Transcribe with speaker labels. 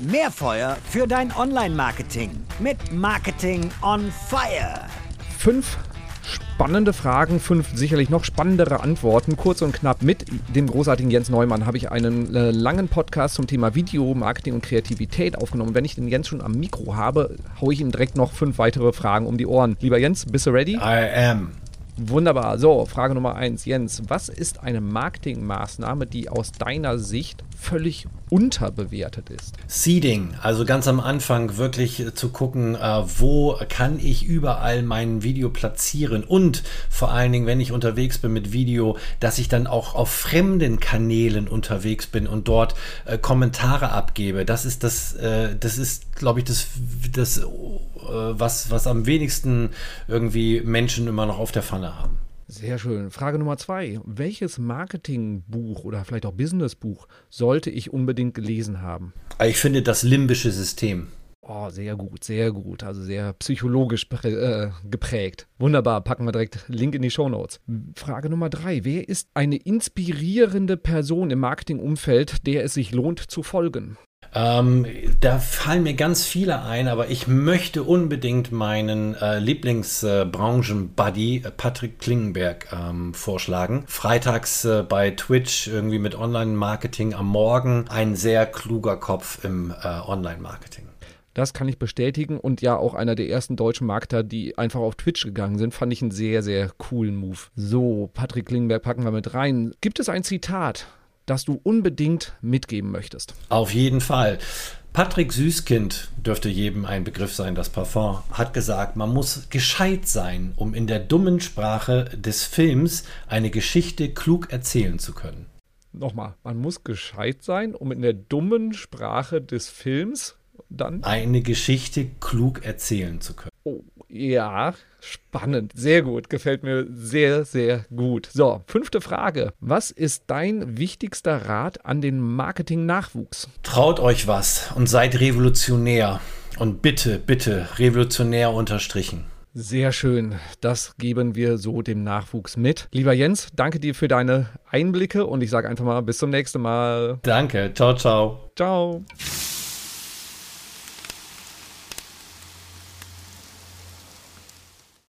Speaker 1: Mehr Feuer für dein Online-Marketing mit Marketing on Fire.
Speaker 2: Fünf spannende Fragen, fünf sicherlich noch spannendere Antworten. Kurz und knapp mit dem großartigen Jens Neumann habe ich einen äh, langen Podcast zum Thema Video, Marketing und Kreativität aufgenommen. Wenn ich den Jens schon am Mikro habe, haue ich ihm direkt noch fünf weitere Fragen um die Ohren. Lieber Jens, bist du ready?
Speaker 3: I am.
Speaker 2: Wunderbar. So, Frage Nummer eins. Jens, was ist eine Marketingmaßnahme, die aus deiner Sicht völlig unterbewertet ist?
Speaker 3: Seeding, also ganz am Anfang wirklich zu gucken, äh, wo kann ich überall mein Video platzieren und vor allen Dingen, wenn ich unterwegs bin mit Video, dass ich dann auch auf fremden Kanälen unterwegs bin und dort äh, Kommentare abgebe. Das ist das, äh, das ist, glaube ich, das, das äh, was, was am wenigsten irgendwie Menschen immer noch auf der Pfanne haben.
Speaker 2: Sehr schön. Frage Nummer zwei. Welches Marketingbuch oder vielleicht auch Businessbuch sollte ich unbedingt gelesen haben?
Speaker 3: Ich finde das limbische System.
Speaker 2: Oh, sehr gut, sehr gut. Also sehr psychologisch äh, geprägt. Wunderbar, packen wir direkt Link in die Show Notes. Frage Nummer drei. Wer ist eine inspirierende Person im Marketingumfeld, der es sich lohnt zu folgen?
Speaker 3: Ähm, da fallen mir ganz viele ein, aber ich möchte unbedingt meinen äh, Lieblingsbranchen-Buddy äh, Patrick Klingenberg ähm, vorschlagen. Freitags äh, bei Twitch irgendwie mit Online-Marketing am Morgen. Ein sehr kluger Kopf im äh, Online-Marketing.
Speaker 2: Das kann ich bestätigen und ja auch einer der ersten deutschen Marketer, die einfach auf Twitch gegangen sind, fand ich einen sehr, sehr coolen Move. So, Patrick Klingenberg packen wir mit rein. Gibt es ein Zitat, das du unbedingt mitgeben möchtest?
Speaker 3: Auf jeden Fall. Patrick Süßkind dürfte jedem ein Begriff sein, das Parfum, hat gesagt, man muss gescheit sein, um in der dummen Sprache des Films eine Geschichte klug erzählen zu können.
Speaker 2: Nochmal, man muss gescheit sein, um in der dummen Sprache des Films dann
Speaker 3: eine Geschichte klug erzählen zu können.
Speaker 2: Oh, ja, spannend. Sehr gut. Gefällt mir sehr, sehr gut. So, fünfte Frage. Was ist dein wichtigster Rat an den Marketing-Nachwuchs?
Speaker 3: Traut euch was und seid revolutionär. Und bitte, bitte, revolutionär unterstrichen.
Speaker 2: Sehr schön. Das geben wir so dem Nachwuchs mit. Lieber Jens, danke dir für deine Einblicke und ich sage einfach mal bis zum nächsten Mal.
Speaker 3: Danke. Ciao, ciao.
Speaker 2: Ciao.